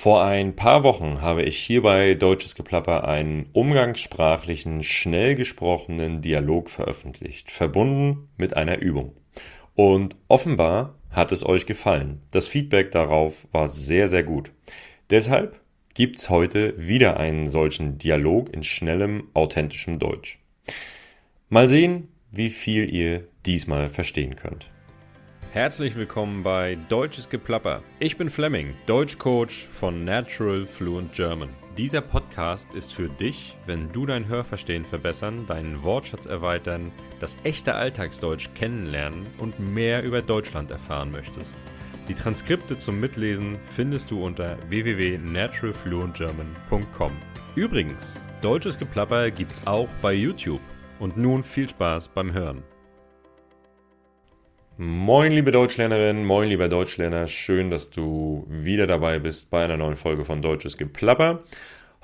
Vor ein paar Wochen habe ich hier bei Deutsches Geplapper einen umgangssprachlichen, schnell gesprochenen Dialog veröffentlicht, verbunden mit einer Übung. Und offenbar hat es euch gefallen. Das Feedback darauf war sehr, sehr gut. Deshalb gibt's heute wieder einen solchen Dialog in schnellem, authentischem Deutsch. Mal sehen, wie viel ihr diesmal verstehen könnt. Herzlich willkommen bei Deutsches Geplapper. Ich bin Fleming, Deutschcoach von Natural Fluent German. Dieser Podcast ist für dich, wenn du dein Hörverstehen verbessern, deinen Wortschatz erweitern, das echte Alltagsdeutsch kennenlernen und mehr über Deutschland erfahren möchtest. Die Transkripte zum Mitlesen findest du unter www.naturalfluentgerman.com. Übrigens, Deutsches Geplapper gibt's auch bei YouTube. Und nun viel Spaß beim Hören. Moin, liebe Deutschlernerin, moin, lieber Deutschlerner. Schön, dass du wieder dabei bist bei einer neuen Folge von Deutsches Geplapper.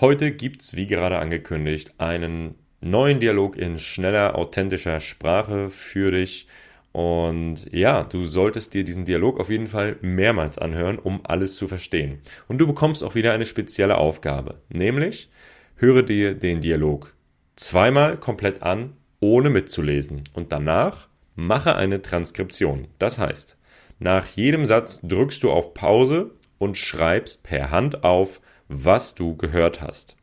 Heute gibt's, wie gerade angekündigt, einen neuen Dialog in schneller, authentischer Sprache für dich. Und ja, du solltest dir diesen Dialog auf jeden Fall mehrmals anhören, um alles zu verstehen. Und du bekommst auch wieder eine spezielle Aufgabe, nämlich höre dir den Dialog zweimal komplett an, ohne mitzulesen. Und danach Mache eine Transkription. Das heißt, nach jedem Satz drückst du auf Pause und schreibst per Hand auf, was du gehört hast.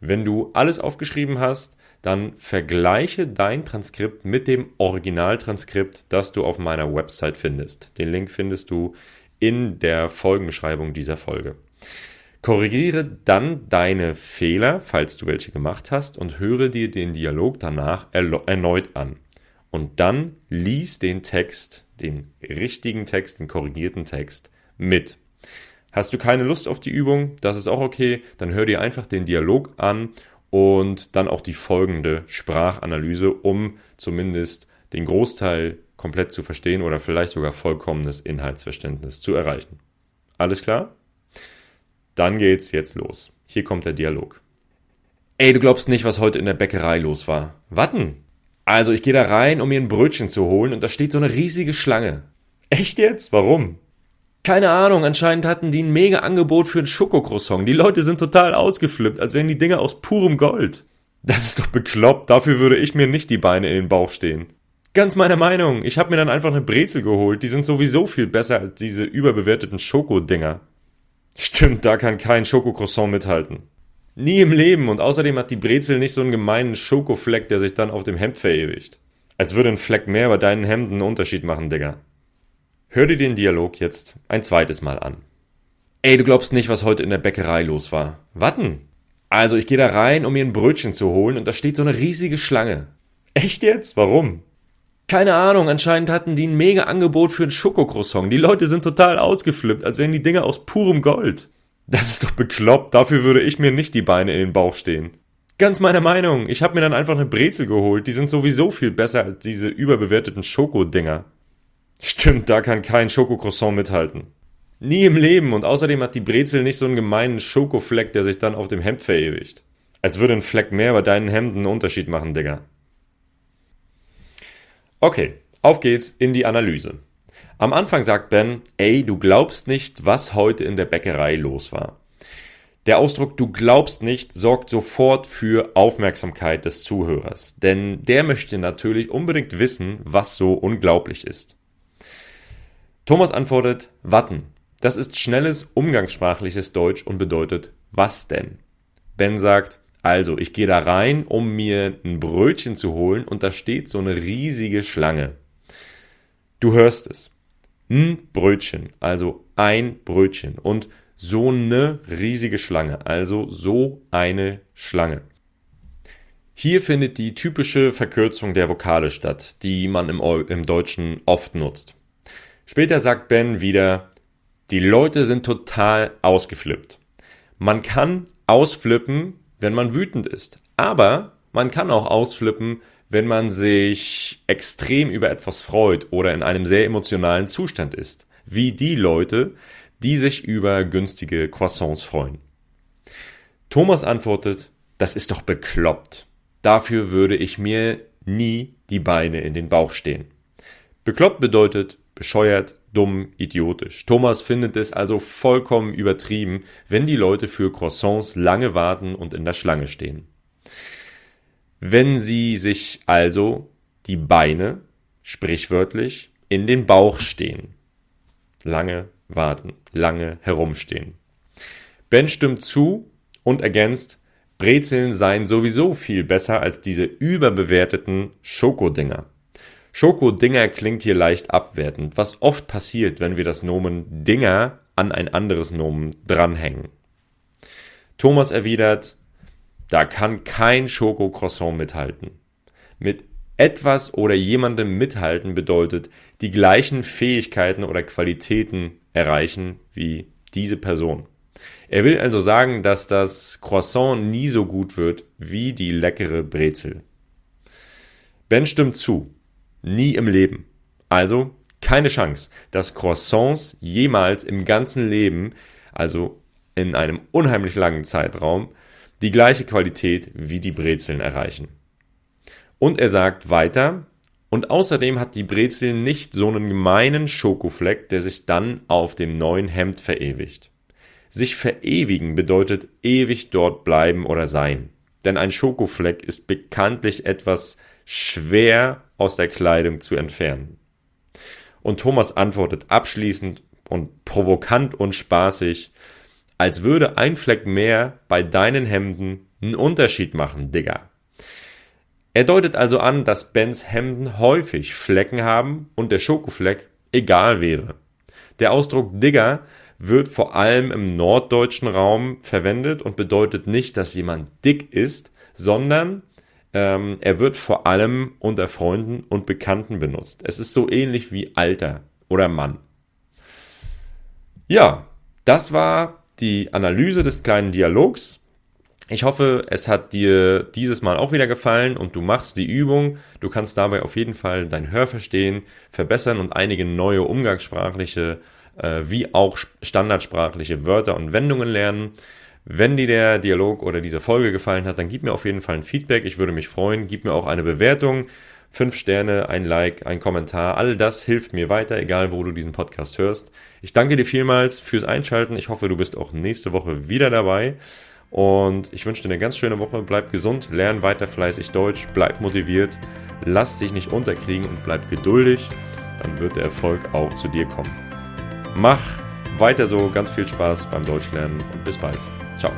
Wenn du alles aufgeschrieben hast, dann vergleiche dein Transkript mit dem Originaltranskript, das du auf meiner Website findest. Den Link findest du in der Folgenbeschreibung dieser Folge. Korrigiere dann deine Fehler, falls du welche gemacht hast, und höre dir den Dialog danach erneut an und dann lies den Text, den richtigen Text, den korrigierten Text mit. Hast du keine Lust auf die Übung? Das ist auch okay. Dann hör dir einfach den Dialog an und dann auch die folgende Sprachanalyse, um zumindest den Großteil komplett zu verstehen oder vielleicht sogar vollkommenes Inhaltsverständnis zu erreichen. Alles klar? Dann geht's jetzt los. Hier kommt der Dialog. Ey, du glaubst nicht, was heute in der Bäckerei los war. Watten? Also ich gehe da rein, um mir ein Brötchen zu holen und da steht so eine riesige Schlange. Echt jetzt? Warum? Keine Ahnung, anscheinend hatten die ein mega Angebot für ein Schokocroissant. Die Leute sind total ausgeflippt, als wären die Dinger aus purem Gold. Das ist doch bekloppt, dafür würde ich mir nicht die Beine in den Bauch stehen. Ganz meiner Meinung, ich habe mir dann einfach eine Brezel geholt, die sind sowieso viel besser als diese überbewerteten Schokodinger. Stimmt, da kann kein Schokocroissant mithalten. Nie im Leben und außerdem hat die Brezel nicht so einen gemeinen Schokofleck, der sich dann auf dem Hemd verewigt. Als würde ein Fleck mehr bei deinen Hemden einen Unterschied machen, Digga. Hör dir den Dialog jetzt ein zweites Mal an. Ey, du glaubst nicht, was heute in der Bäckerei los war. Watten? Also, ich gehe da rein, um mir ein Brötchen zu holen und da steht so eine riesige Schlange. Echt jetzt? Warum? Keine Ahnung, anscheinend hatten die ein mega Angebot für ein Schokocroissant. Die Leute sind total ausgeflippt, als wären die Dinger aus purem Gold. Das ist doch bekloppt, dafür würde ich mir nicht die Beine in den Bauch stehen. Ganz meiner Meinung, ich habe mir dann einfach eine Brezel geholt, die sind sowieso viel besser als diese überbewerteten Schokodinger. Stimmt, da kann kein Schokocroissant mithalten. Nie im Leben und außerdem hat die Brezel nicht so einen gemeinen Schokofleck, der sich dann auf dem Hemd verewigt. Als würde ein Fleck mehr bei deinen Hemden einen Unterschied machen, Digga. Okay, auf geht's in die Analyse. Am Anfang sagt Ben, ey, du glaubst nicht, was heute in der Bäckerei los war. Der Ausdruck du glaubst nicht sorgt sofort für Aufmerksamkeit des Zuhörers, denn der möchte natürlich unbedingt wissen, was so unglaublich ist. Thomas antwortet, Watten. Das ist schnelles, umgangssprachliches Deutsch und bedeutet was denn? Ben sagt, also, ich gehe da rein, um mir ein Brötchen zu holen und da steht so eine riesige Schlange. Du hörst es ein Brötchen, also ein Brötchen und so eine riesige Schlange, also so eine Schlange. Hier findet die typische Verkürzung der Vokale statt, die man im, im Deutschen oft nutzt. Später sagt Ben wieder, die Leute sind total ausgeflippt. Man kann ausflippen, wenn man wütend ist, aber man kann auch ausflippen, wenn man sich extrem über etwas freut oder in einem sehr emotionalen Zustand ist, wie die Leute, die sich über günstige Croissants freuen. Thomas antwortet, das ist doch bekloppt. Dafür würde ich mir nie die Beine in den Bauch stehen. Bekloppt bedeutet bescheuert, dumm, idiotisch. Thomas findet es also vollkommen übertrieben, wenn die Leute für Croissants lange warten und in der Schlange stehen. Wenn sie sich also die Beine, sprichwörtlich, in den Bauch stehen. Lange warten, lange herumstehen. Ben stimmt zu und ergänzt, Brezeln seien sowieso viel besser als diese überbewerteten Schokodinger. Schokodinger klingt hier leicht abwertend, was oft passiert, wenn wir das Nomen Dinger an ein anderes Nomen dranhängen. Thomas erwidert, da kann kein Schokocroissant mithalten. Mit etwas oder jemandem mithalten bedeutet die gleichen Fähigkeiten oder Qualitäten erreichen wie diese Person. Er will also sagen, dass das Croissant nie so gut wird wie die leckere Brezel. Ben stimmt zu. Nie im Leben. Also keine Chance, dass Croissants jemals im ganzen Leben, also in einem unheimlich langen Zeitraum, die gleiche Qualität wie die Brezeln erreichen. Und er sagt weiter, und außerdem hat die Brezel nicht so einen gemeinen Schokofleck, der sich dann auf dem neuen Hemd verewigt. Sich verewigen bedeutet ewig dort bleiben oder sein. Denn ein Schokofleck ist bekanntlich etwas schwer aus der Kleidung zu entfernen. Und Thomas antwortet abschließend und provokant und spaßig, als würde ein Fleck mehr bei deinen Hemden einen Unterschied machen, Digga. Er deutet also an, dass Bens Hemden häufig Flecken haben und der Schokofleck egal wäre. Der Ausdruck Digger wird vor allem im norddeutschen Raum verwendet und bedeutet nicht, dass jemand dick ist, sondern ähm, er wird vor allem unter Freunden und Bekannten benutzt. Es ist so ähnlich wie Alter oder Mann. Ja, das war die Analyse des kleinen Dialogs. Ich hoffe, es hat dir dieses Mal auch wieder gefallen und du machst die Übung. Du kannst dabei auf jeden Fall dein Hörverstehen verbessern und einige neue umgangssprachliche äh, wie auch standardsprachliche Wörter und Wendungen lernen. Wenn dir der Dialog oder diese Folge gefallen hat, dann gib mir auf jeden Fall ein Feedback. Ich würde mich freuen. Gib mir auch eine Bewertung. Fünf Sterne, ein Like, ein Kommentar. All das hilft mir weiter, egal wo du diesen Podcast hörst. Ich danke dir vielmals fürs Einschalten. Ich hoffe, du bist auch nächste Woche wieder dabei. Und ich wünsche dir eine ganz schöne Woche. Bleib gesund, lern weiter fleißig Deutsch, bleib motiviert, lass dich nicht unterkriegen und bleib geduldig. Dann wird der Erfolg auch zu dir kommen. Mach weiter so, ganz viel Spaß beim Deutschlernen und bis bald. Ciao.